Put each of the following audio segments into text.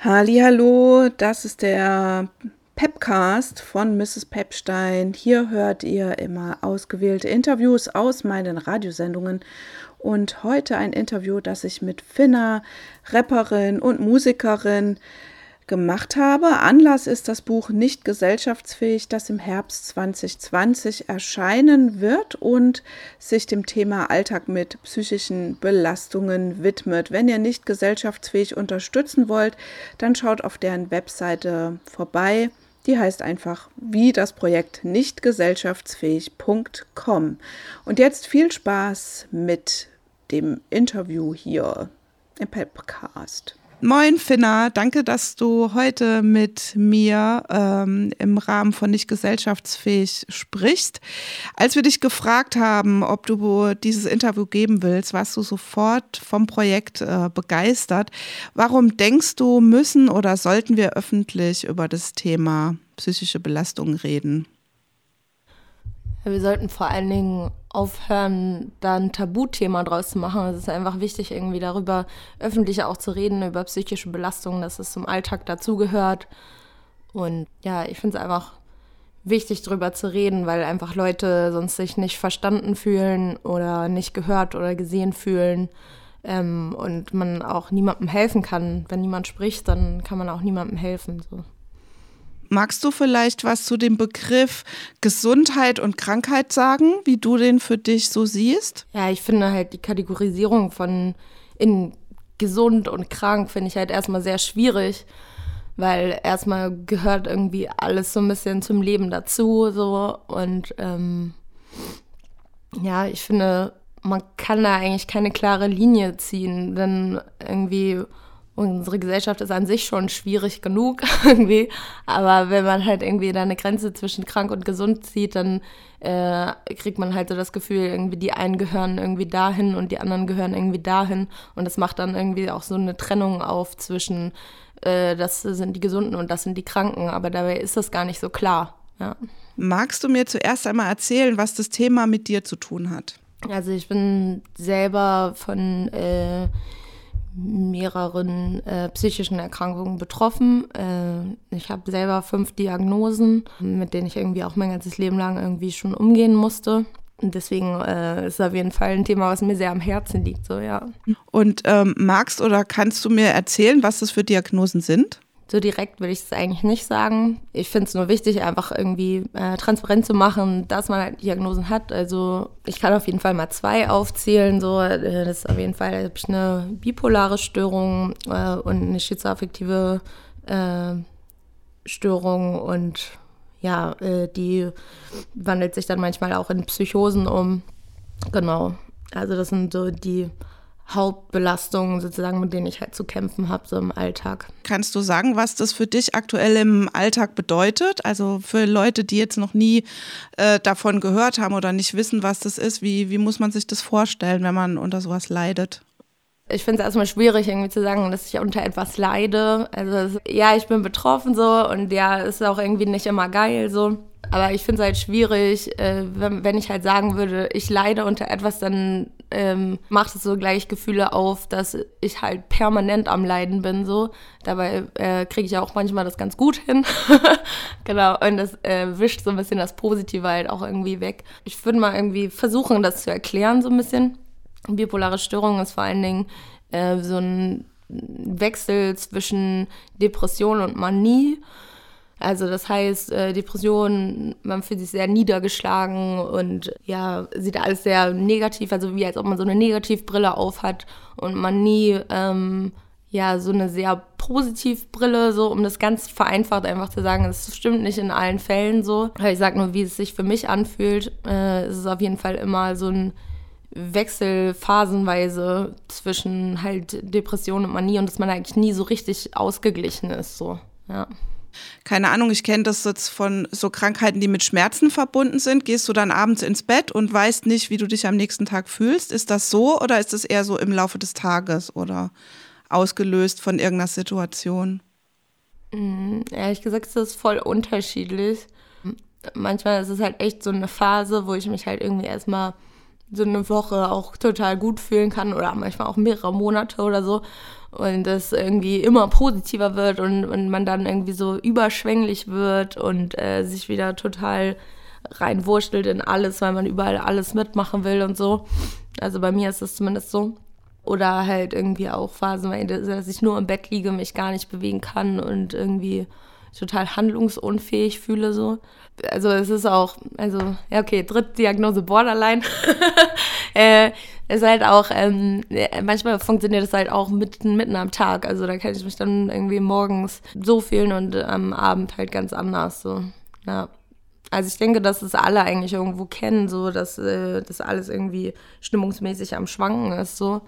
Hallo, das ist der Pepcast von Mrs. Pepstein. Hier hört ihr immer ausgewählte Interviews aus meinen Radiosendungen und heute ein Interview, das ich mit Finna, Rapperin und Musikerin gemacht habe. Anlass ist das Buch Nicht gesellschaftsfähig, das im Herbst 2020 erscheinen wird und sich dem Thema Alltag mit psychischen Belastungen widmet. Wenn ihr nicht gesellschaftsfähig unterstützen wollt, dann schaut auf deren Webseite vorbei. Die heißt einfach wie das Projekt nichtgesellschaftsfähig.com. Und jetzt viel Spaß mit dem Interview hier im Podcast. Moin Finna, danke, dass du heute mit mir ähm, im Rahmen von Nicht gesellschaftsfähig sprichst. Als wir dich gefragt haben, ob du dieses Interview geben willst, warst du sofort vom Projekt äh, begeistert. Warum denkst du, müssen oder sollten wir öffentlich über das Thema psychische Belastung reden? Wir sollten vor allen Dingen aufhören, da ein Tabuthema draus zu machen. Es ist einfach wichtig, irgendwie darüber öffentlich auch zu reden, über psychische Belastungen, dass es zum Alltag dazugehört. Und ja, ich finde es einfach wichtig, darüber zu reden, weil einfach Leute sonst sich nicht verstanden fühlen oder nicht gehört oder gesehen fühlen. Ähm, und man auch niemandem helfen kann. Wenn niemand spricht, dann kann man auch niemandem helfen. So. Magst du vielleicht was zu dem Begriff Gesundheit und Krankheit sagen, wie du den für dich so siehst? Ja, ich finde halt die Kategorisierung von in gesund und krank finde ich halt erstmal sehr schwierig, weil erstmal gehört irgendwie alles so ein bisschen zum Leben dazu so und ähm, ja, ich finde, man kann da eigentlich keine klare Linie ziehen, denn irgendwie unsere Gesellschaft ist an sich schon schwierig genug irgendwie. Aber wenn man halt irgendwie da eine Grenze zwischen krank und gesund zieht, dann äh, kriegt man halt so das Gefühl, irgendwie die einen gehören irgendwie dahin und die anderen gehören irgendwie dahin. Und das macht dann irgendwie auch so eine Trennung auf zwischen, äh, das sind die Gesunden und das sind die Kranken. Aber dabei ist das gar nicht so klar. Ja. Magst du mir zuerst einmal erzählen, was das Thema mit dir zu tun hat? Also ich bin selber von äh, mehreren äh, psychischen Erkrankungen betroffen. Äh, ich habe selber fünf Diagnosen, mit denen ich irgendwie auch mein ganzes Leben lang irgendwie schon umgehen musste. Und deswegen äh, ist es auf jeden Fall ein Thema, was mir sehr am Herzen liegt, so ja. Und ähm, magst oder kannst du mir erzählen, was das für Diagnosen sind? So direkt will ich es eigentlich nicht sagen. Ich finde es nur wichtig, einfach irgendwie äh, transparent zu machen, dass man halt Diagnosen hat. Also ich kann auf jeden Fall mal zwei aufzählen. So, äh, das ist auf jeden Fall habe ich eine bipolare Störung äh, und eine schizoaffektive äh, Störung und ja, äh, die wandelt sich dann manchmal auch in Psychosen um. Genau. Also das sind so die Hauptbelastungen sozusagen, mit denen ich halt zu kämpfen habe, so im Alltag. Kannst du sagen, was das für dich aktuell im Alltag bedeutet? Also für Leute, die jetzt noch nie äh, davon gehört haben oder nicht wissen, was das ist, wie, wie muss man sich das vorstellen, wenn man unter sowas leidet? Ich finde es erstmal schwierig, irgendwie zu sagen, dass ich unter etwas leide. Also ja, ich bin betroffen so und ja, ist auch irgendwie nicht immer geil so. Aber ich finde es halt schwierig, äh, wenn, wenn, ich halt sagen würde, ich leide unter etwas, dann ähm, macht es so gleich Gefühle auf, dass ich halt permanent am Leiden bin. So. Dabei äh, kriege ich auch manchmal das ganz gut hin. genau. Und das äh, wischt so ein bisschen das Positive halt auch irgendwie weg. Ich würde mal irgendwie versuchen, das zu erklären, so ein bisschen. Bipolare Störung ist vor allen Dingen äh, so ein Wechsel zwischen Depression und Manie. Also das heißt, äh, Depression, man fühlt sich sehr niedergeschlagen und ja, sieht alles sehr negativ, also wie als ob man so eine Negativbrille aufhat und man nie ähm, ja so eine sehr Positivbrille, so um das ganz vereinfacht einfach zu sagen, das stimmt nicht in allen Fällen so. Ich sage nur, wie es sich für mich anfühlt. Äh, es ist auf jeden Fall immer so ein Wechsel phasenweise zwischen halt Depression und Manie und dass man eigentlich nie so richtig ausgeglichen ist, so, ja keine Ahnung, ich kenne das jetzt von so Krankheiten, die mit Schmerzen verbunden sind. Gehst du dann abends ins Bett und weißt nicht, wie du dich am nächsten Tag fühlst? Ist das so oder ist es eher so im Laufe des Tages oder ausgelöst von irgendeiner Situation? Mm, ehrlich gesagt ist das voll unterschiedlich. Manchmal ist es halt echt so eine Phase, wo ich mich halt irgendwie erstmal so eine Woche auch total gut fühlen kann oder manchmal auch mehrere Monate oder so und das irgendwie immer positiver wird und, und man dann irgendwie so überschwänglich wird und äh, sich wieder total reinwurschtelt in alles, weil man überall alles mitmachen will und so. Also bei mir ist es zumindest so. Oder halt irgendwie auch Phasen, dass ich nur im Bett liege, mich gar nicht bewegen kann und irgendwie total handlungsunfähig fühle so. Also es ist auch, also ja okay, Drittdiagnose Borderline. äh, ist halt auch, ähm, manchmal funktioniert es halt auch mitten, mitten am Tag. Also da kann ich mich dann irgendwie morgens so fühlen und am Abend halt ganz anders so. Ja. Also ich denke, dass es alle eigentlich irgendwo kennen, so dass äh, das alles irgendwie stimmungsmäßig am Schwanken ist so.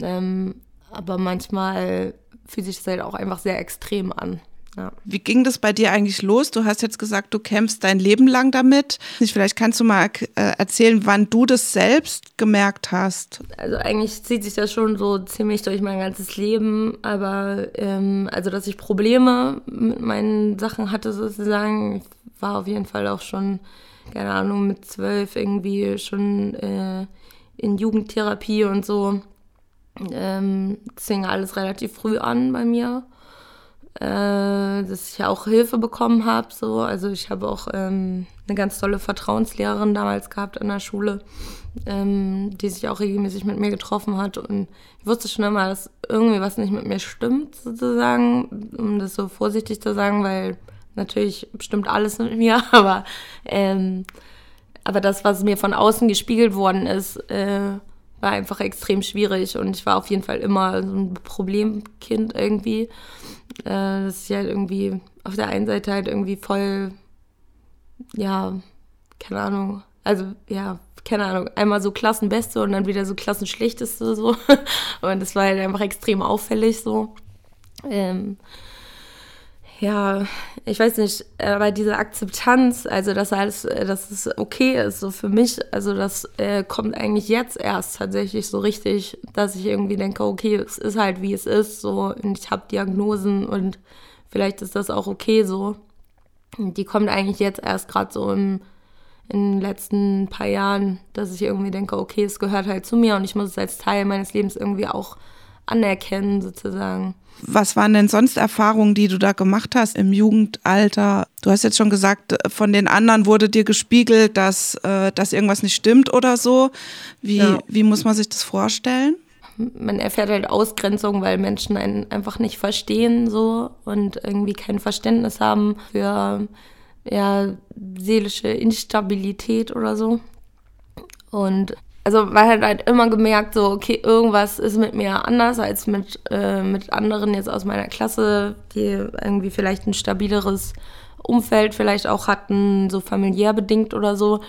Ähm, aber manchmal fühlt sich das halt auch einfach sehr extrem an. Ja. Wie ging das bei dir eigentlich los? Du hast jetzt gesagt, du kämpfst dein Leben lang damit. Vielleicht kannst du mal äh, erzählen, wann du das selbst gemerkt hast. Also eigentlich zieht sich das schon so ziemlich durch mein ganzes Leben, aber ähm, also dass ich Probleme mit meinen Sachen hatte sozusagen, war auf jeden Fall auch schon, keine Ahnung, mit zwölf irgendwie schon äh, in Jugendtherapie und so. Ähm, das fing alles relativ früh an bei mir äh, dass ich auch Hilfe bekommen habe. So. Also ich habe auch ähm, eine ganz tolle Vertrauenslehrerin damals gehabt an der Schule, ähm, die sich auch regelmäßig mit mir getroffen hat. Und ich wusste schon immer, dass irgendwie was nicht mit mir stimmt, sozusagen, um das so vorsichtig zu sagen, weil natürlich stimmt alles mit mir, aber, ähm, aber das, was mir von außen gespiegelt worden ist, äh, war einfach extrem schwierig und ich war auf jeden Fall immer so ein Problemkind irgendwie äh, dass ich halt irgendwie auf der einen Seite halt irgendwie voll, ja, keine Ahnung, also ja, keine Ahnung, einmal so Klassenbeste und dann wieder so Klassenschlechteste so. und das war halt einfach extrem auffällig so. Ähm, ja, ich weiß nicht, aber diese Akzeptanz, also dass alles, dass es okay ist, so für mich, also das äh, kommt eigentlich jetzt erst tatsächlich so richtig, dass ich irgendwie denke, okay, es ist halt wie es ist, so und ich habe Diagnosen und vielleicht ist das auch okay so. Und die kommt eigentlich jetzt erst gerade so im, in den letzten paar Jahren, dass ich irgendwie denke, okay, es gehört halt zu mir und ich muss es als Teil meines Lebens irgendwie auch anerkennen sozusagen. Was waren denn sonst Erfahrungen, die du da gemacht hast im Jugendalter? Du hast jetzt schon gesagt, von den anderen wurde dir gespiegelt, dass, äh, dass irgendwas nicht stimmt oder so. Wie, ja. wie muss man sich das vorstellen? Man erfährt halt Ausgrenzung, weil Menschen einen einfach nicht verstehen so und irgendwie kein Verständnis haben für ja, seelische Instabilität oder so. Und also man hat halt immer gemerkt, so, okay, irgendwas ist mit mir anders als mit, äh, mit anderen jetzt aus meiner Klasse, die irgendwie vielleicht ein stabileres Umfeld vielleicht auch hatten, so familiär bedingt oder so.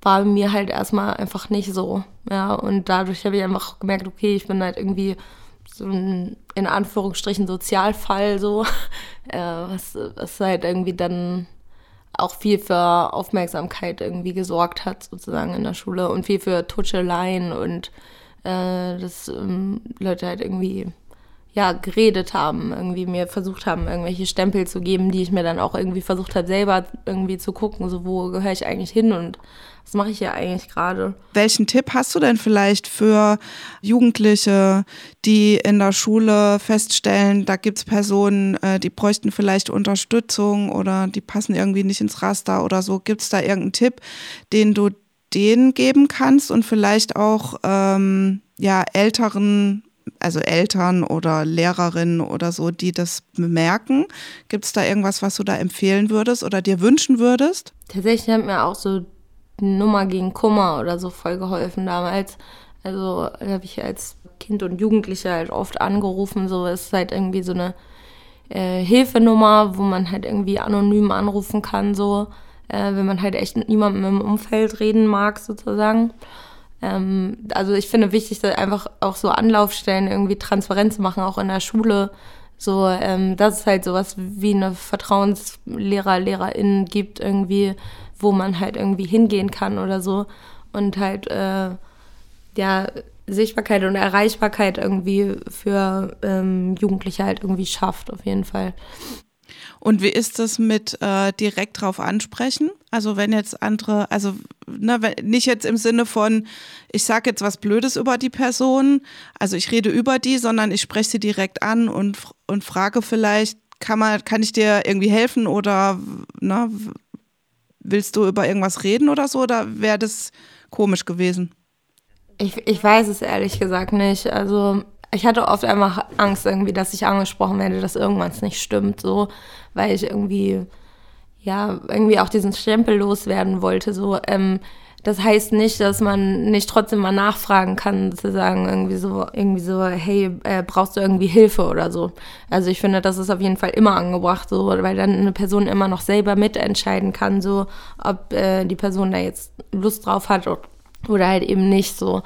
War mir halt erstmal einfach nicht so. Ja, und dadurch habe ich einfach gemerkt, okay, ich bin halt irgendwie so ein, in Anführungsstrichen, Sozialfall, so, äh, was, was halt irgendwie dann auch viel für Aufmerksamkeit irgendwie gesorgt hat, sozusagen in der Schule und viel für Tutscheleien und äh, dass ähm, Leute halt irgendwie ja, geredet haben, irgendwie mir versucht haben, irgendwelche Stempel zu geben, die ich mir dann auch irgendwie versucht habe, selber irgendwie zu gucken, so wo gehöre ich eigentlich hin und was mache ich hier eigentlich gerade. Welchen Tipp hast du denn vielleicht für Jugendliche, die in der Schule feststellen, da gibt es Personen, äh, die bräuchten vielleicht Unterstützung oder die passen irgendwie nicht ins Raster oder so? Gibt es da irgendeinen Tipp, den du denen geben kannst und vielleicht auch ähm, ja, älteren also Eltern oder Lehrerinnen oder so, die das bemerken? Gibt es da irgendwas, was du da empfehlen würdest oder dir wünschen würdest? Tatsächlich hat mir auch so die Nummer gegen Kummer oder so voll geholfen damals. Also habe ich als Kind und Jugendliche halt oft angerufen. So ist halt irgendwie so eine äh, Hilfenummer, wo man halt irgendwie anonym anrufen kann, so äh, wenn man halt echt mit niemandem im Umfeld reden mag, sozusagen. Ähm, also ich finde wichtig, dass einfach auch so Anlaufstellen irgendwie transparent zu machen, auch in der Schule. So, ähm, dass es halt sowas wie eine Vertrauenslehrer, LehrerInnen gibt, irgendwie, wo man halt irgendwie hingehen kann oder so. Und halt, äh, ja, Sichtbarkeit und Erreichbarkeit irgendwie für ähm, Jugendliche halt irgendwie schafft, auf jeden Fall. Und wie ist das mit äh, direkt drauf ansprechen? Also wenn jetzt andere, also ne, nicht jetzt im Sinne von, ich sage jetzt was Blödes über die Person, also ich rede über die, sondern ich spreche sie direkt an und, und frage vielleicht, kann man, kann ich dir irgendwie helfen oder ne, willst du über irgendwas reden oder so? Oder wäre das komisch gewesen? Ich, ich weiß es ehrlich gesagt nicht. Also ich hatte oft einfach Angst irgendwie, dass ich angesprochen werde, dass irgendwas nicht stimmt, so, weil ich irgendwie, ja, irgendwie auch diesen Stempel loswerden wollte, so, ähm, das heißt nicht, dass man nicht trotzdem mal nachfragen kann, zu sagen, irgendwie so, irgendwie so, hey, äh, brauchst du irgendwie Hilfe oder so. Also ich finde, das ist auf jeden Fall immer angebracht, so, weil dann eine Person immer noch selber mitentscheiden kann, so, ob äh, die Person da jetzt Lust drauf hat oder halt eben nicht so.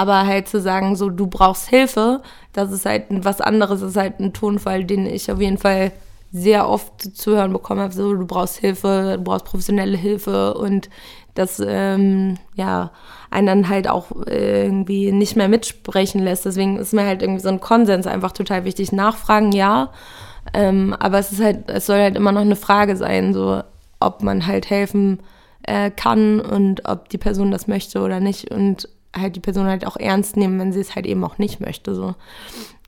Aber halt zu sagen, so, du brauchst Hilfe, das ist halt was anderes, das ist halt ein Tonfall, den ich auf jeden Fall sehr oft zu hören bekommen habe, so, du brauchst Hilfe, du brauchst professionelle Hilfe und das, ähm, ja, einen dann halt auch irgendwie nicht mehr mitsprechen lässt. Deswegen ist mir halt irgendwie so ein Konsens einfach total wichtig. Nachfragen, ja, ähm, aber es ist halt, es soll halt immer noch eine Frage sein, so, ob man halt helfen äh, kann und ob die Person das möchte oder nicht und halt die Person halt auch ernst nehmen, wenn sie es halt eben auch nicht möchte. So.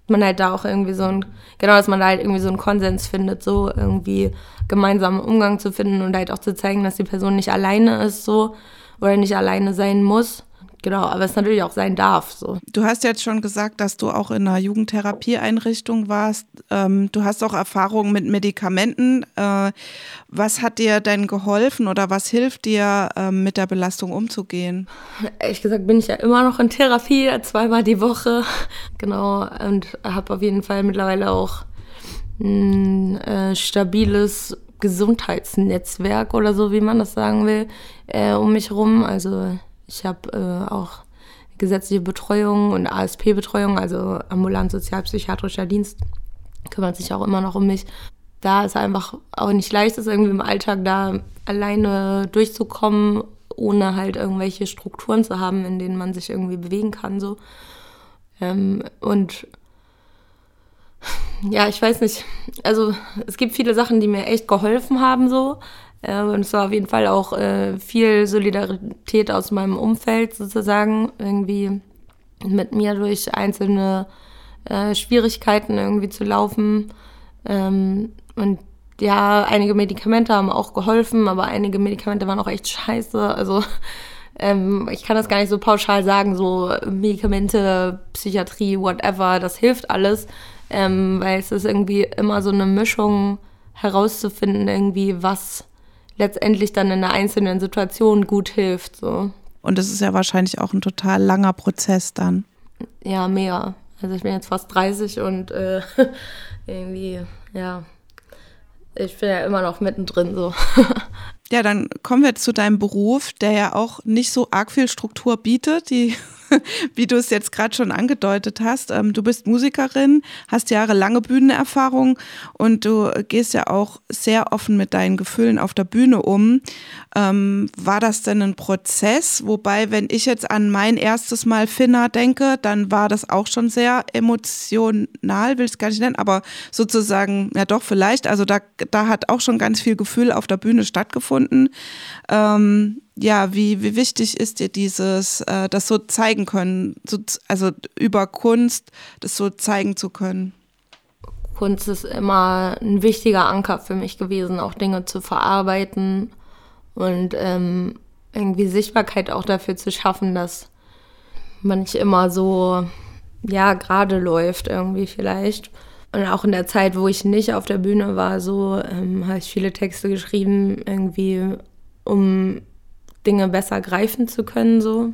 Man halt da auch irgendwie so ein, genau, dass man da halt irgendwie so einen Konsens findet, so irgendwie gemeinsamen Umgang zu finden und halt auch zu zeigen, dass die Person nicht alleine ist, so, oder nicht alleine sein muss. Genau, aber es natürlich auch sein darf. So. Du hast jetzt schon gesagt, dass du auch in einer Jugendtherapieeinrichtung warst. Ähm, du hast auch Erfahrungen mit Medikamenten. Äh, was hat dir denn geholfen oder was hilft dir, äh, mit der Belastung umzugehen? Ehrlich gesagt bin ich ja immer noch in Therapie, zweimal die Woche. Genau, und habe auf jeden Fall mittlerweile auch ein äh, stabiles Gesundheitsnetzwerk oder so, wie man das sagen will, äh, um mich herum. Also ich habe äh, auch gesetzliche Betreuung und ASP-Betreuung, also ambulant sozialpsychiatrischer Dienst, kümmert sich auch immer noch um mich. Da ist einfach auch nicht leicht, ist irgendwie im Alltag da alleine durchzukommen, ohne halt irgendwelche Strukturen zu haben, in denen man sich irgendwie bewegen kann. So. Ähm, und ja, ich weiß nicht. Also es gibt viele Sachen, die mir echt geholfen haben so. Äh, und es war auf jeden Fall auch äh, viel Solidarität aus meinem Umfeld sozusagen, irgendwie mit mir durch einzelne äh, Schwierigkeiten irgendwie zu laufen. Ähm, und ja, einige Medikamente haben auch geholfen, aber einige Medikamente waren auch echt scheiße. Also ähm, ich kann das gar nicht so pauschal sagen, so Medikamente, Psychiatrie, whatever, das hilft alles ähm, weil es ist irgendwie immer so eine Mischung herauszufinden, irgendwie, was letztendlich dann in einer einzelnen Situation gut hilft. So. Und das ist ja wahrscheinlich auch ein total langer Prozess dann. Ja, mehr. Also ich bin jetzt fast 30 und äh, irgendwie, ja, ich bin ja immer noch mittendrin so. ja, dann kommen wir zu deinem Beruf, der ja auch nicht so arg viel Struktur bietet. Die wie du es jetzt gerade schon angedeutet hast. Ähm, du bist Musikerin, hast jahrelange Bühnenerfahrung und du gehst ja auch sehr offen mit deinen Gefühlen auf der Bühne um. Ähm, war das denn ein Prozess? Wobei, wenn ich jetzt an mein erstes Mal Finna denke, dann war das auch schon sehr emotional, will ich es gar nicht nennen, aber sozusagen, ja doch, vielleicht. Also da, da hat auch schon ganz viel Gefühl auf der Bühne stattgefunden. Ähm, ja, wie, wie wichtig ist dir dieses, äh, das so zeigen können, so, also über Kunst das so zeigen zu können? Kunst ist immer ein wichtiger Anker für mich gewesen, auch Dinge zu verarbeiten und ähm, irgendwie Sichtbarkeit auch dafür zu schaffen, dass man nicht immer so, ja, gerade läuft irgendwie vielleicht. Und auch in der Zeit, wo ich nicht auf der Bühne war, so ähm, habe ich viele Texte geschrieben, irgendwie um Dinge besser greifen zu können, so.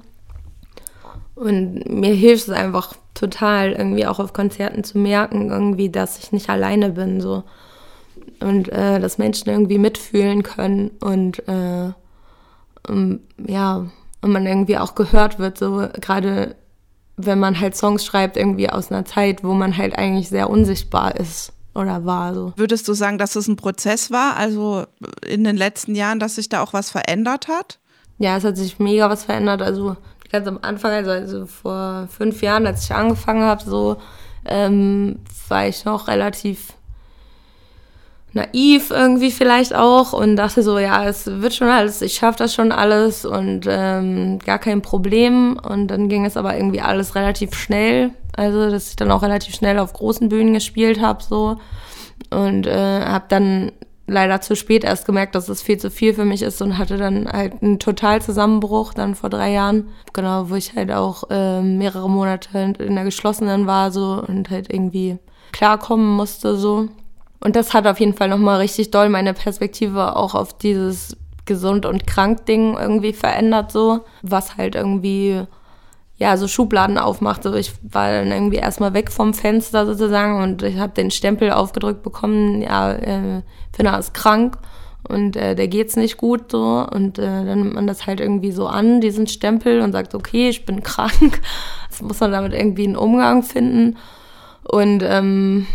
Und mir hilft es einfach total, irgendwie auch auf Konzerten zu merken, irgendwie, dass ich nicht alleine bin, so. Und äh, dass Menschen irgendwie mitfühlen können und äh, ja, und man irgendwie auch gehört wird, so gerade wenn man halt Songs schreibt, irgendwie aus einer Zeit, wo man halt eigentlich sehr unsichtbar ist oder war so. Würdest du sagen, dass es ein Prozess war, also in den letzten Jahren, dass sich da auch was verändert hat? Ja, es hat sich mega was verändert. Also ganz am Anfang, also, also vor fünf Jahren, als ich angefangen habe, so ähm, war ich noch relativ naiv irgendwie vielleicht auch und dachte so, ja, es wird schon alles, ich schaffe das schon alles und ähm, gar kein Problem. Und dann ging es aber irgendwie alles relativ schnell. Also, dass ich dann auch relativ schnell auf großen Bühnen gespielt habe so und äh, habe dann leider zu spät erst gemerkt, dass es viel zu viel für mich ist und hatte dann halt einen Totalzusammenbruch dann vor drei Jahren. Genau, wo ich halt auch äh, mehrere Monate in der geschlossenen war so und halt irgendwie klarkommen musste so. Und das hat auf jeden Fall nochmal richtig doll meine Perspektive auch auf dieses gesund und krank Ding irgendwie verändert so, was halt irgendwie ja, so Schubladen aufmacht. So, ich war dann irgendwie erstmal weg vom Fenster sozusagen und ich habe den Stempel aufgedrückt bekommen, ja, äh, Finna ist krank und äh, der geht's nicht gut so und äh, dann nimmt man das halt irgendwie so an, diesen Stempel und sagt, okay, ich bin krank. Jetzt muss man damit irgendwie einen Umgang finden und ähm,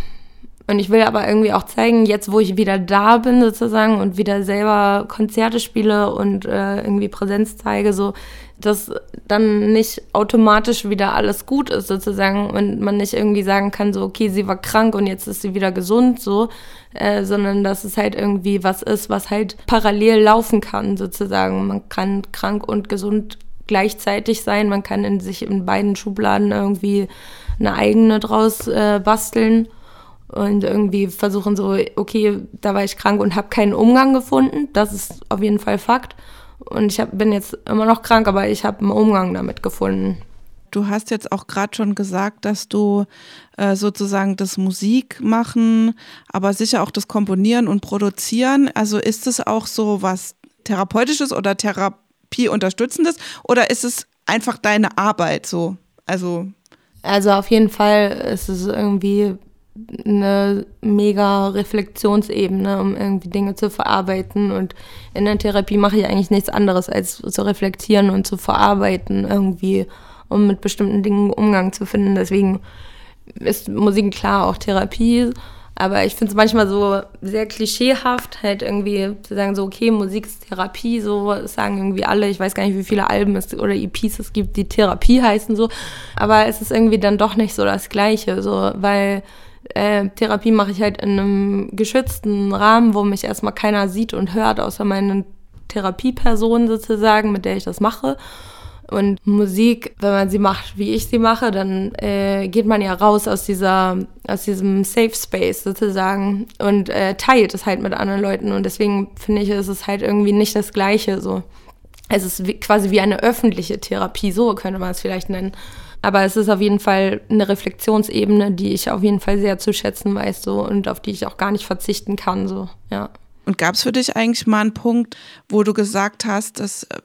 und ich will aber irgendwie auch zeigen, jetzt wo ich wieder da bin sozusagen und wieder selber Konzerte spiele und äh, irgendwie Präsenz zeige, so dass dann nicht automatisch wieder alles gut ist sozusagen und man nicht irgendwie sagen kann, so okay, sie war krank und jetzt ist sie wieder gesund, so, äh, sondern dass es halt irgendwie was ist, was halt parallel laufen kann sozusagen. Man kann krank und gesund gleichzeitig sein, man kann in sich in beiden Schubladen irgendwie eine eigene draus äh, basteln und irgendwie versuchen so, okay, da war ich krank und habe keinen Umgang gefunden. Das ist auf jeden Fall Fakt. Und ich hab, bin jetzt immer noch krank, aber ich habe einen Umgang damit gefunden. Du hast jetzt auch gerade schon gesagt, dass du äh, sozusagen das Musikmachen, aber sicher auch das Komponieren und Produzieren, also ist es auch so was Therapeutisches oder Therapieunterstützendes oder ist es einfach deine Arbeit so? Also also auf jeden Fall ist es irgendwie eine mega Reflexionsebene, um irgendwie Dinge zu verarbeiten. Und in der Therapie mache ich eigentlich nichts anderes, als zu reflektieren und zu verarbeiten irgendwie, um mit bestimmten Dingen Umgang zu finden. Deswegen ist Musik klar auch Therapie. Aber ich finde es manchmal so sehr klischeehaft, halt irgendwie zu sagen, so, okay, Musik ist Therapie, so sagen irgendwie alle, ich weiß gar nicht, wie viele Alben es oder EPs es gibt, die Therapie heißen, so. Aber es ist irgendwie dann doch nicht so das Gleiche, so, weil äh, Therapie mache ich halt in einem geschützten Rahmen, wo mich erstmal keiner sieht und hört, außer meine Therapieperson sozusagen, mit der ich das mache. Und Musik, wenn man sie macht, wie ich sie mache, dann äh, geht man ja raus aus dieser, aus diesem Safe Space sozusagen und äh, teilt es halt mit anderen Leuten. Und deswegen finde ich, ist es halt irgendwie nicht das Gleiche. So, es ist wie, quasi wie eine öffentliche Therapie, so könnte man es vielleicht nennen. Aber es ist auf jeden Fall eine Reflexionsebene, die ich auf jeden Fall sehr zu schätzen weiß so und auf die ich auch gar nicht verzichten kann. So, ja. Und gab es für dich eigentlich mal einen Punkt, wo du gesagt hast, dass äh,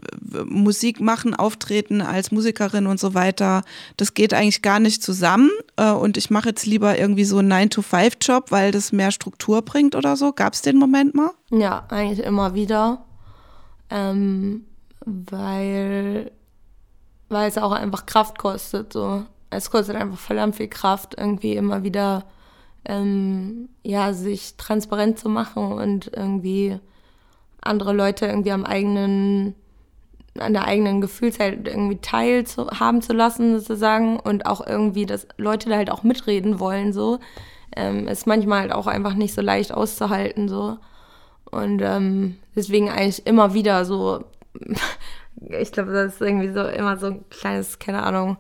Musik machen, auftreten als Musikerin und so weiter, das geht eigentlich gar nicht zusammen äh, und ich mache jetzt lieber irgendwie so einen 9-to-5-Job, weil das mehr Struktur bringt oder so? Gab es den Moment mal? Ja, eigentlich immer wieder. Ähm, weil weil es auch einfach Kraft kostet. So. Es kostet einfach verdammt viel Kraft, irgendwie immer wieder ähm, ja, sich transparent zu machen und irgendwie andere Leute irgendwie am eigenen, an der eigenen Gefühlswelt irgendwie teil zu, zu lassen, sozusagen, und auch irgendwie, dass Leute da halt auch mitreden wollen, so. Ähm, ist manchmal halt auch einfach nicht so leicht auszuhalten, so. Und ähm, deswegen eigentlich immer wieder so ich glaube, das ist irgendwie so immer so ein kleines, keine Ahnung,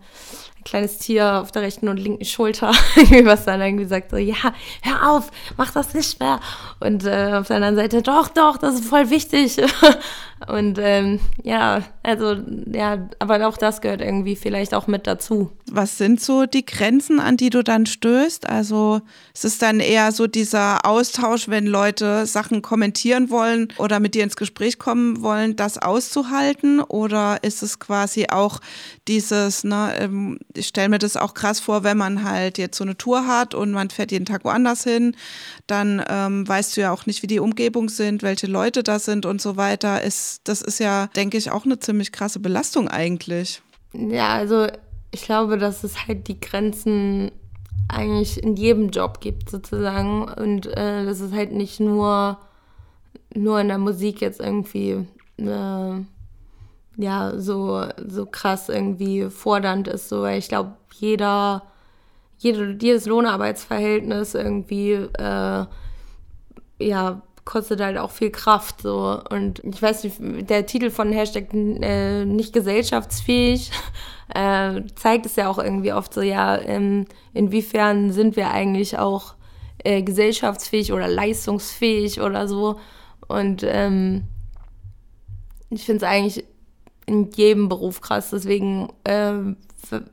ein kleines Tier auf der rechten und linken Schulter, was dann irgendwie sagt so, ja, hör auf, mach das nicht mehr. Und äh, auf der anderen Seite, doch, doch, das ist voll wichtig. und ähm, ja, also ja, aber auch das gehört irgendwie vielleicht auch mit dazu. Was sind so die Grenzen, an die du dann stößt? Also es ist dann eher so dieser Austausch, wenn Leute Sachen kommentieren wollen oder mit dir ins Gespräch kommen wollen, das auszuhalten? Oder ist es quasi auch dieses, ne, ähm, ich stelle mir das auch krass vor, wenn man halt jetzt so eine Tour hat und man fährt jeden Tag woanders hin, dann ähm, weißt du ja auch nicht, wie die Umgebung sind, welche Leute da sind und so weiter. Ist, das ist ja, denke ich, auch eine ziemlich krasse Belastung eigentlich. Ja, also ich glaube, dass es halt die Grenzen eigentlich in jedem Job gibt sozusagen und äh, dass es halt nicht nur nur in der Musik jetzt irgendwie äh, ja so so krass irgendwie fordernd ist so weil ich glaube jeder jede, jedes Lohnarbeitsverhältnis irgendwie äh, ja, kostet halt auch viel Kraft so. Und ich weiß nicht, der Titel von Hashtag äh, nicht gesellschaftsfähig äh, zeigt es ja auch irgendwie oft so, ja, ähm, inwiefern sind wir eigentlich auch äh, gesellschaftsfähig oder leistungsfähig oder so. Und ähm, ich finde es eigentlich in jedem Beruf krass. Deswegen äh,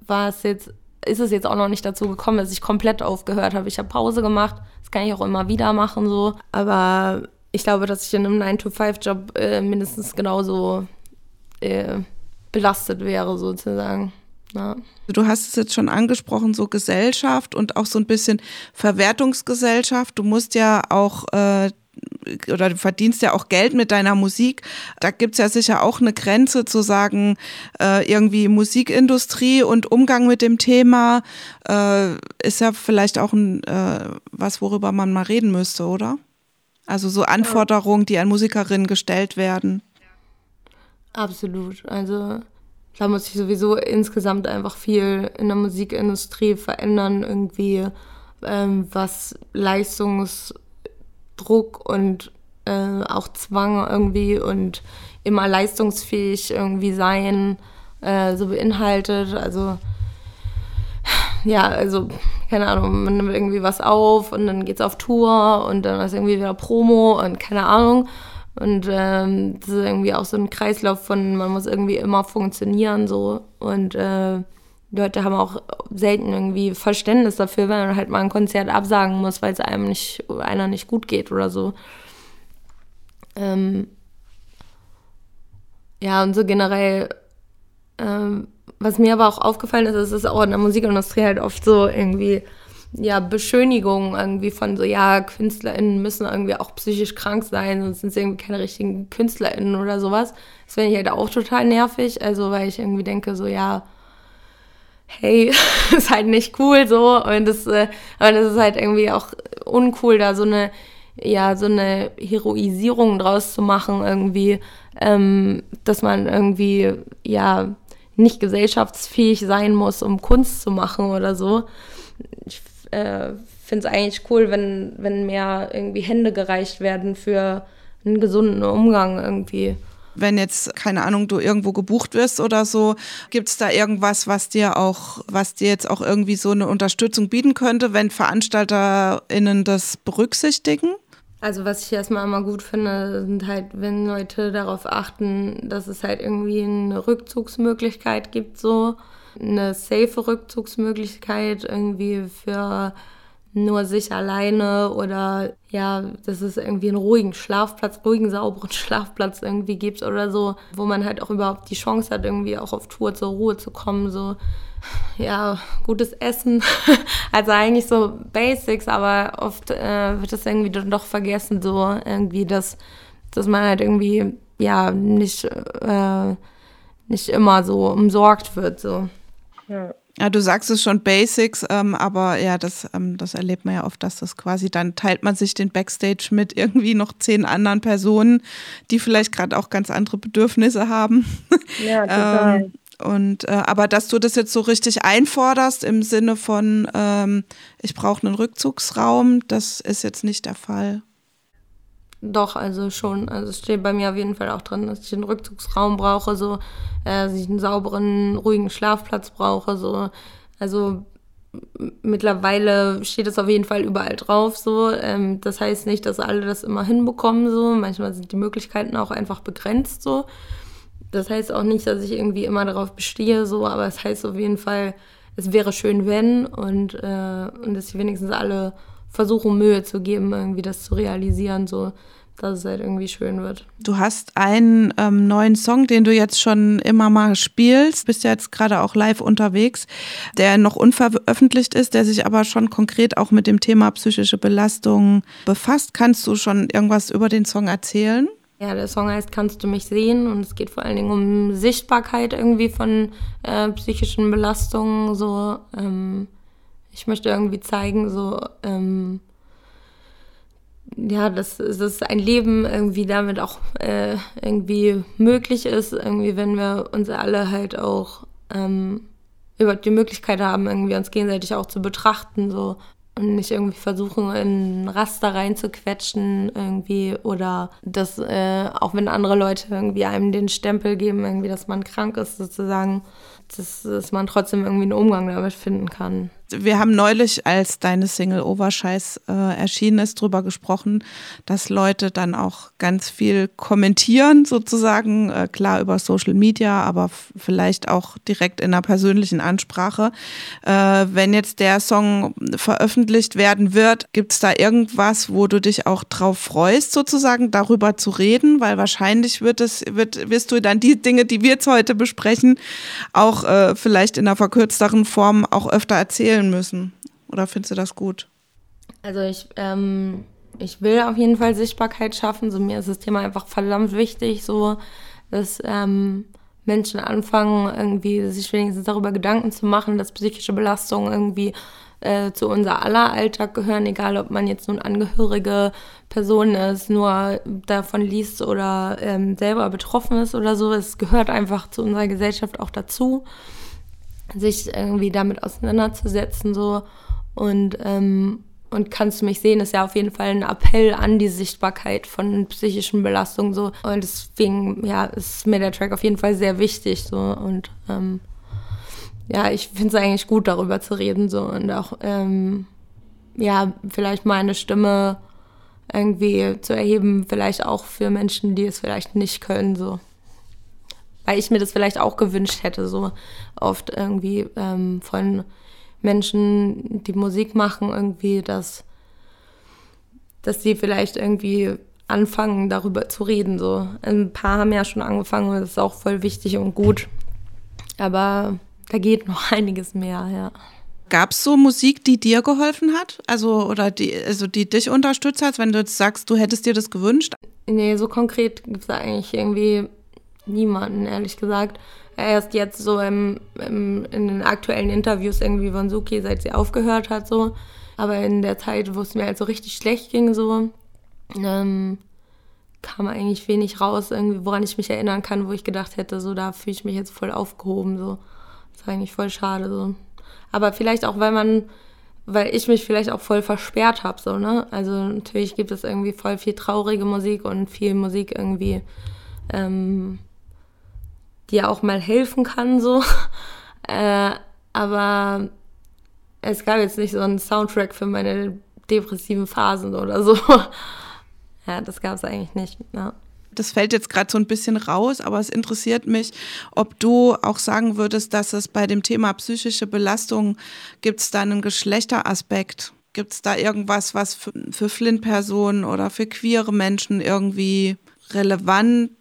war es jetzt, ist es jetzt auch noch nicht dazu gekommen, dass ich komplett aufgehört habe. Ich habe Pause gemacht. Kann ich auch immer wieder machen so. Aber ich glaube, dass ich in einem 9-to-5-Job äh, mindestens genauso äh, belastet wäre, sozusagen. Ja. Du hast es jetzt schon angesprochen, so Gesellschaft und auch so ein bisschen Verwertungsgesellschaft. Du musst ja auch äh, oder du verdienst ja auch Geld mit deiner Musik. Da gibt es ja sicher auch eine Grenze zu sagen, äh, irgendwie Musikindustrie und Umgang mit dem Thema äh, ist ja vielleicht auch ein, äh, was, worüber man mal reden müsste, oder? Also so Anforderungen, die an Musikerinnen gestellt werden. Absolut. Also da muss sich sowieso insgesamt einfach viel in der Musikindustrie verändern, irgendwie ähm, was Leistungs Druck und äh, auch Zwang irgendwie und immer leistungsfähig irgendwie sein äh, so beinhaltet. Also ja, also keine Ahnung, man nimmt irgendwie was auf und dann geht's auf Tour und dann ist irgendwie wieder Promo und keine Ahnung. Und ähm, das ist irgendwie auch so ein Kreislauf von, man muss irgendwie immer funktionieren so und äh, Leute haben auch selten irgendwie Verständnis dafür, wenn man halt mal ein Konzert absagen muss, weil es einem nicht, einer nicht gut geht oder so. Ähm ja, und so generell, ähm, was mir aber auch aufgefallen ist, ist es auch in der Musikindustrie halt oft so irgendwie, ja, Beschönigung irgendwie von so, ja, KünstlerInnen müssen irgendwie auch psychisch krank sein, sonst sind sie irgendwie keine richtigen KünstlerInnen oder sowas. Das finde ich halt auch total nervig, also weil ich irgendwie denke so, ja, hey, ist halt nicht cool so. Und das, äh, ist halt irgendwie auch uncool, da so eine, ja, so eine Heroisierung draus zu machen, irgendwie, ähm, dass man irgendwie, ja, nicht gesellschaftsfähig sein muss, um Kunst zu machen oder so. Ich äh, finde es eigentlich cool, wenn, wenn mehr irgendwie Hände gereicht werden für einen gesunden Umgang irgendwie wenn jetzt, keine Ahnung, du irgendwo gebucht wirst oder so, gibt es da irgendwas, was dir auch, was dir jetzt auch irgendwie so eine Unterstützung bieten könnte, wenn VeranstalterInnen das berücksichtigen? Also was ich erstmal immer gut finde, sind halt, wenn Leute darauf achten, dass es halt irgendwie eine Rückzugsmöglichkeit gibt, so eine safe Rückzugsmöglichkeit irgendwie für nur sich alleine oder ja, dass es irgendwie einen ruhigen Schlafplatz, ruhigen, sauberen Schlafplatz irgendwie gibt oder so, wo man halt auch überhaupt die Chance hat, irgendwie auch auf Tour zur Ruhe zu kommen, so ja, gutes Essen. also eigentlich so Basics, aber oft äh, wird das irgendwie dann doch vergessen, so irgendwie, dass, dass man halt irgendwie ja nicht, äh, nicht immer so umsorgt wird. So. Ja. Ja, du sagst es schon Basics, ähm, aber ja, das, ähm, das erlebt man ja oft, dass das quasi dann teilt man sich den Backstage mit irgendwie noch zehn anderen Personen, die vielleicht gerade auch ganz andere Bedürfnisse haben. Ja, total. ähm, und äh, aber dass du das jetzt so richtig einforderst im Sinne von, ähm, ich brauche einen Rückzugsraum, das ist jetzt nicht der Fall. Doch, also schon. Also es steht bei mir auf jeden Fall auch drin, dass ich einen Rückzugsraum brauche, so, äh, dass ich einen sauberen, ruhigen Schlafplatz brauche, so. Also mittlerweile steht es auf jeden Fall überall drauf, so. Ähm, das heißt nicht, dass alle das immer hinbekommen, so. Manchmal sind die Möglichkeiten auch einfach begrenzt, so. Das heißt auch nicht, dass ich irgendwie immer darauf bestehe, so, aber es heißt auf jeden Fall, es wäre schön, wenn und, äh, und dass ich wenigstens alle versuchen, Mühe zu geben, irgendwie das zu realisieren, so dass es halt irgendwie schön wird. Du hast einen ähm, neuen Song, den du jetzt schon immer mal spielst, bist ja jetzt gerade auch live unterwegs, der noch unveröffentlicht ist, der sich aber schon konkret auch mit dem Thema psychische Belastung befasst. Kannst du schon irgendwas über den Song erzählen? Ja, der Song heißt Kannst du mich sehen und es geht vor allen Dingen um Sichtbarkeit irgendwie von äh, psychischen Belastungen. So, ähm, ich möchte irgendwie zeigen, so ähm, ja, dass, dass ein Leben irgendwie damit auch äh, irgendwie möglich ist, irgendwie, wenn wir uns alle halt auch ähm, über die Möglichkeit haben, irgendwie uns gegenseitig auch zu betrachten, so. und nicht irgendwie versuchen, in Raster reinzuquetschen irgendwie oder dass äh, auch wenn andere Leute irgendwie einem den Stempel geben, irgendwie, dass man krank ist sozusagen, dass, dass man trotzdem irgendwie einen Umgang damit finden kann. Wir haben neulich, als deine Single Overscheiß äh, erschienen ist, darüber gesprochen, dass Leute dann auch ganz viel kommentieren, sozusagen, äh, klar über Social Media, aber vielleicht auch direkt in einer persönlichen Ansprache. Äh, wenn jetzt der Song veröffentlicht werden wird, gibt es da irgendwas, wo du dich auch drauf freust, sozusagen darüber zu reden? Weil wahrscheinlich wird es, wird, wirst du dann die Dinge, die wir jetzt heute besprechen, auch äh, vielleicht in einer verkürzteren Form auch öfter erzählen erzählen müssen? Oder findest du das gut? Also ich, ähm, ich will auf jeden Fall Sichtbarkeit schaffen. So mir ist das Thema einfach verdammt wichtig, so dass ähm, Menschen anfangen, irgendwie sich wenigstens darüber Gedanken zu machen, dass psychische Belastungen irgendwie äh, zu unser aller Alltag gehören, egal ob man jetzt nun angehörige Person ist, nur davon liest oder ähm, selber betroffen ist oder so. Es gehört einfach zu unserer Gesellschaft auch dazu sich irgendwie damit auseinanderzusetzen so. Und ähm, und kannst du mich sehen ist ja auf jeden Fall ein Appell an die Sichtbarkeit von psychischen Belastungen so. Und deswegen ja ist mir der Track auf jeden Fall sehr wichtig so. Und ähm, ja ich finde es eigentlich gut darüber zu reden so. Und auch ähm, ja vielleicht meine Stimme irgendwie zu erheben vielleicht auch für Menschen die es vielleicht nicht können so weil ich mir das vielleicht auch gewünscht hätte, so oft irgendwie ähm, von Menschen, die Musik machen, irgendwie, dass, dass sie vielleicht irgendwie anfangen, darüber zu reden. So. Ein paar haben ja schon angefangen und das ist auch voll wichtig und gut. Aber da geht noch einiges mehr, ja. Gab es so Musik, die dir geholfen hat? Also, oder die, also die dich unterstützt hat, wenn du jetzt sagst, du hättest dir das gewünscht? Nee, so konkret gibt es eigentlich irgendwie niemanden, ehrlich gesagt. Erst jetzt so im, im, in den aktuellen Interviews irgendwie von Suki, seit sie aufgehört hat, so. Aber in der Zeit, wo es mir halt so richtig schlecht ging, so, ähm, kam eigentlich wenig raus, irgendwie, woran ich mich erinnern kann, wo ich gedacht hätte, so, da fühle ich mich jetzt voll aufgehoben, so. Das war eigentlich voll schade, so. Aber vielleicht auch, weil man, weil ich mich vielleicht auch voll versperrt habe, so, ne? Also natürlich gibt es irgendwie voll viel traurige Musik und viel Musik irgendwie, ähm, die auch mal helfen kann, so. Äh, aber es gab jetzt nicht so einen Soundtrack für meine depressiven Phasen oder so. ja, das gab es eigentlich nicht. Ja. Das fällt jetzt gerade so ein bisschen raus, aber es interessiert mich, ob du auch sagen würdest, dass es bei dem Thema psychische Belastung gibt es da einen Geschlechteraspekt? Gibt es da irgendwas, was für, für Flint-Personen oder für queere Menschen irgendwie relevant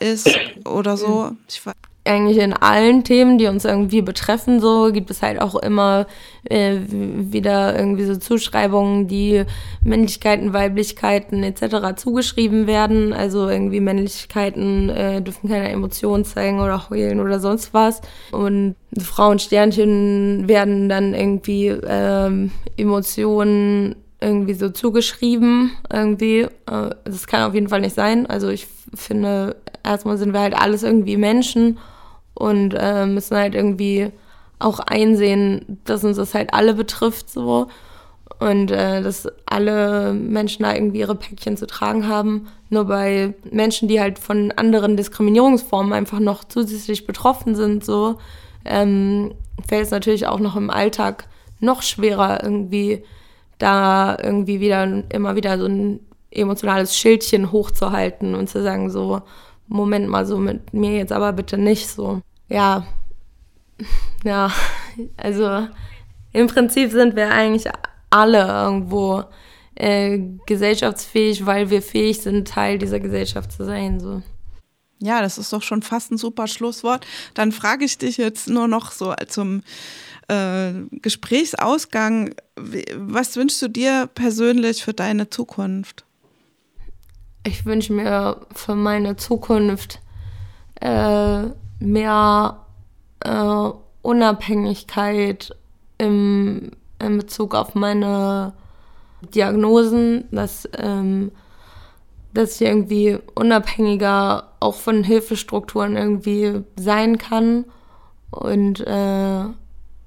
ist oder so. Ich eigentlich in allen Themen, die uns irgendwie betreffen, so gibt es halt auch immer äh, wieder irgendwie so Zuschreibungen, die Männlichkeiten, Weiblichkeiten etc. zugeschrieben werden. Also irgendwie Männlichkeiten äh, dürfen keine Emotionen zeigen oder heulen oder sonst was. Und Frauensternchen werden dann irgendwie ähm, Emotionen irgendwie so zugeschrieben. Irgendwie, äh, das kann auf jeden Fall nicht sein. Also ich finde, erstmal sind wir halt alles irgendwie Menschen und äh, müssen halt irgendwie auch einsehen, dass uns das halt alle betrifft so und äh, dass alle Menschen da irgendwie ihre Päckchen zu tragen haben. Nur bei Menschen, die halt von anderen Diskriminierungsformen einfach noch zusätzlich betroffen sind, so ähm, fällt es natürlich auch noch im Alltag noch schwerer irgendwie da irgendwie wieder immer wieder so ein emotionales Schildchen hochzuhalten und zu sagen, so, Moment mal, so mit mir jetzt aber bitte nicht so. Ja, ja, also im Prinzip sind wir eigentlich alle irgendwo äh, gesellschaftsfähig, weil wir fähig sind, Teil dieser Gesellschaft zu sein. So. Ja, das ist doch schon fast ein super Schlusswort. Dann frage ich dich jetzt nur noch so zum äh, Gesprächsausgang, was wünschst du dir persönlich für deine Zukunft? ich wünsche mir für meine Zukunft äh, mehr äh, Unabhängigkeit im, in Bezug auf meine Diagnosen, dass, ähm, dass ich irgendwie unabhängiger auch von Hilfestrukturen irgendwie sein kann und äh,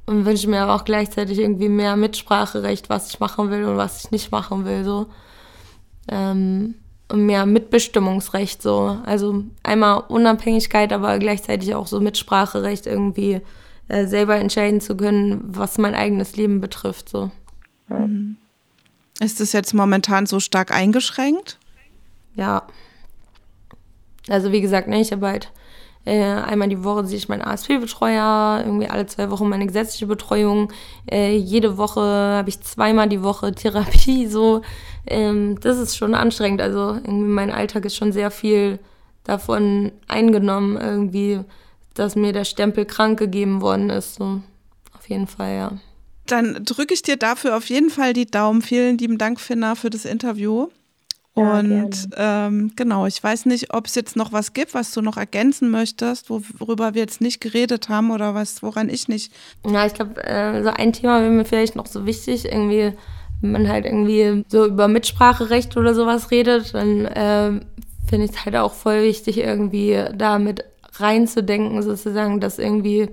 und wünsche mir aber auch gleichzeitig irgendwie mehr Mitspracherecht, was ich machen will und was ich nicht machen will, so. Ähm, und mehr Mitbestimmungsrecht, so. Also einmal Unabhängigkeit, aber gleichzeitig auch so Mitspracherecht, irgendwie äh, selber entscheiden zu können, was mein eigenes Leben betrifft, so. Mhm. Ist das jetzt momentan so stark eingeschränkt? Ja. Also wie gesagt, ne, ich habe halt äh, einmal die Woche sehe ich meinen ASP-Betreuer, irgendwie alle zwei Wochen meine gesetzliche Betreuung. Äh, jede Woche habe ich zweimal die Woche Therapie. So, ähm, das ist schon anstrengend. Also irgendwie mein Alltag ist schon sehr viel davon eingenommen, irgendwie, dass mir der Stempel krank gegeben worden ist. So, auf jeden Fall, ja. Dann drücke ich dir dafür auf jeden Fall die Daumen. Vielen lieben Dank, Finna, für das Interview. Und ähm, genau, ich weiß nicht, ob es jetzt noch was gibt, was du noch ergänzen möchtest, worüber wir jetzt nicht geredet haben oder was, woran ich nicht. Ja, ich glaube, äh, so ein Thema wäre mir vielleicht noch so wichtig, irgendwie, wenn man halt irgendwie so über Mitspracherecht oder sowas redet, dann äh, finde ich es halt auch voll wichtig, irgendwie da mit reinzudenken, sozusagen, dass irgendwie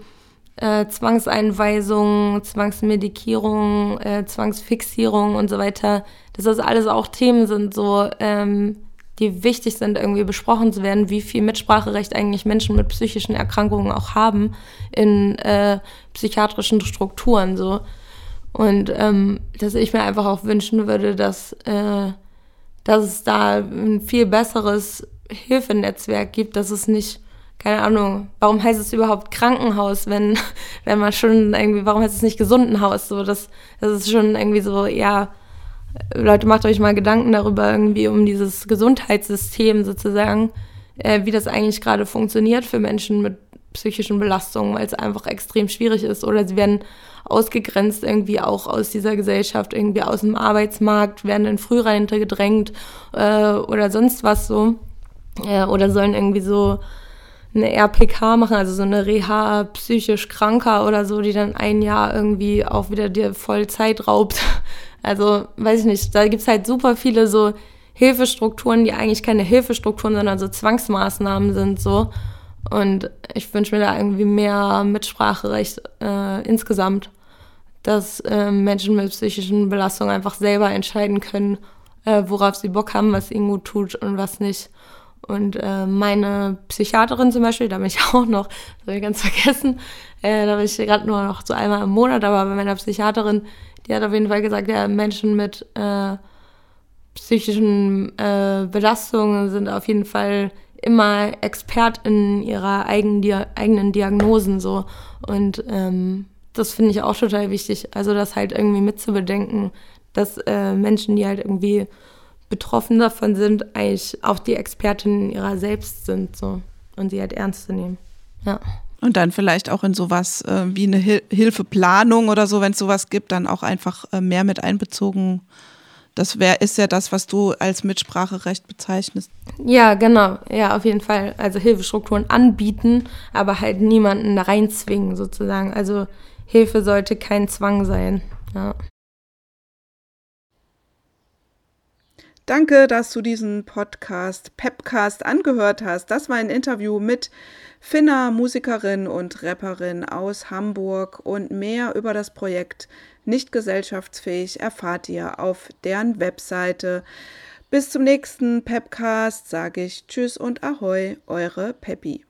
äh, Zwangseinweisung, Zwangsmedikierung, äh, Zwangsfixierung und so weiter, dass das alles auch Themen sind, so ähm, die wichtig sind, irgendwie besprochen zu werden, wie viel Mitspracherecht eigentlich Menschen mit psychischen Erkrankungen auch haben in äh, psychiatrischen Strukturen so. Und ähm, dass ich mir einfach auch wünschen würde, dass, äh, dass es da ein viel besseres Hilfenetzwerk gibt, dass es nicht keine Ahnung, warum heißt es überhaupt Krankenhaus, wenn, wenn man schon irgendwie, warum heißt es nicht Gesundenhaus? So, das, das ist schon irgendwie so, ja, Leute, macht euch mal Gedanken darüber, irgendwie um dieses Gesundheitssystem sozusagen, äh, wie das eigentlich gerade funktioniert für Menschen mit psychischen Belastungen, weil es einfach extrem schwierig ist. Oder sie werden ausgegrenzt irgendwie auch aus dieser Gesellschaft, irgendwie aus dem Arbeitsmarkt, werden in Frührente gedrängt äh, oder sonst was so. Äh, oder sollen irgendwie so eine RPK machen, also so eine Reha psychisch Kranker oder so, die dann ein Jahr irgendwie auch wieder dir voll Zeit raubt. Also, weiß ich nicht, da gibt's halt super viele so Hilfestrukturen, die eigentlich keine Hilfestrukturen, sondern so Zwangsmaßnahmen sind so. Und ich wünsche mir da irgendwie mehr Mitspracherecht äh, insgesamt, dass äh, Menschen mit psychischen Belastungen einfach selber entscheiden können, äh, worauf sie Bock haben, was ihnen gut tut und was nicht. Und äh, meine Psychiaterin zum Beispiel, da bin ich auch noch, das habe ich ganz vergessen, äh, da bin ich gerade nur noch so einmal im Monat, aber bei meiner Psychiaterin, die hat auf jeden Fall gesagt, ja, Menschen mit äh, psychischen äh, Belastungen sind auf jeden Fall immer Expert in ihrer eigenen, Dia eigenen Diagnosen so. Und ähm, das finde ich auch total wichtig. Also das halt irgendwie mitzubedenken, dass äh, Menschen, die halt irgendwie betroffen davon sind, eigentlich auch die Expertinnen ihrer selbst sind so und sie halt ernst zu nehmen. Ja. Und dann vielleicht auch in sowas äh, wie eine Hil Hilfeplanung oder so, wenn es sowas gibt, dann auch einfach äh, mehr mit einbezogen. Das wär, ist ja das, was du als Mitspracherecht bezeichnest. Ja, genau. Ja, auf jeden Fall. Also Hilfestrukturen anbieten, aber halt niemanden da reinzwingen sozusagen. Also Hilfe sollte kein Zwang sein. Ja. Danke, dass du diesen Podcast, Pepcast, angehört hast. Das war ein Interview mit Finna, Musikerin und Rapperin aus Hamburg. Und mehr über das Projekt Nicht gesellschaftsfähig erfahrt ihr auf deren Webseite. Bis zum nächsten Pepcast sage ich Tschüss und Ahoi, eure Peppi.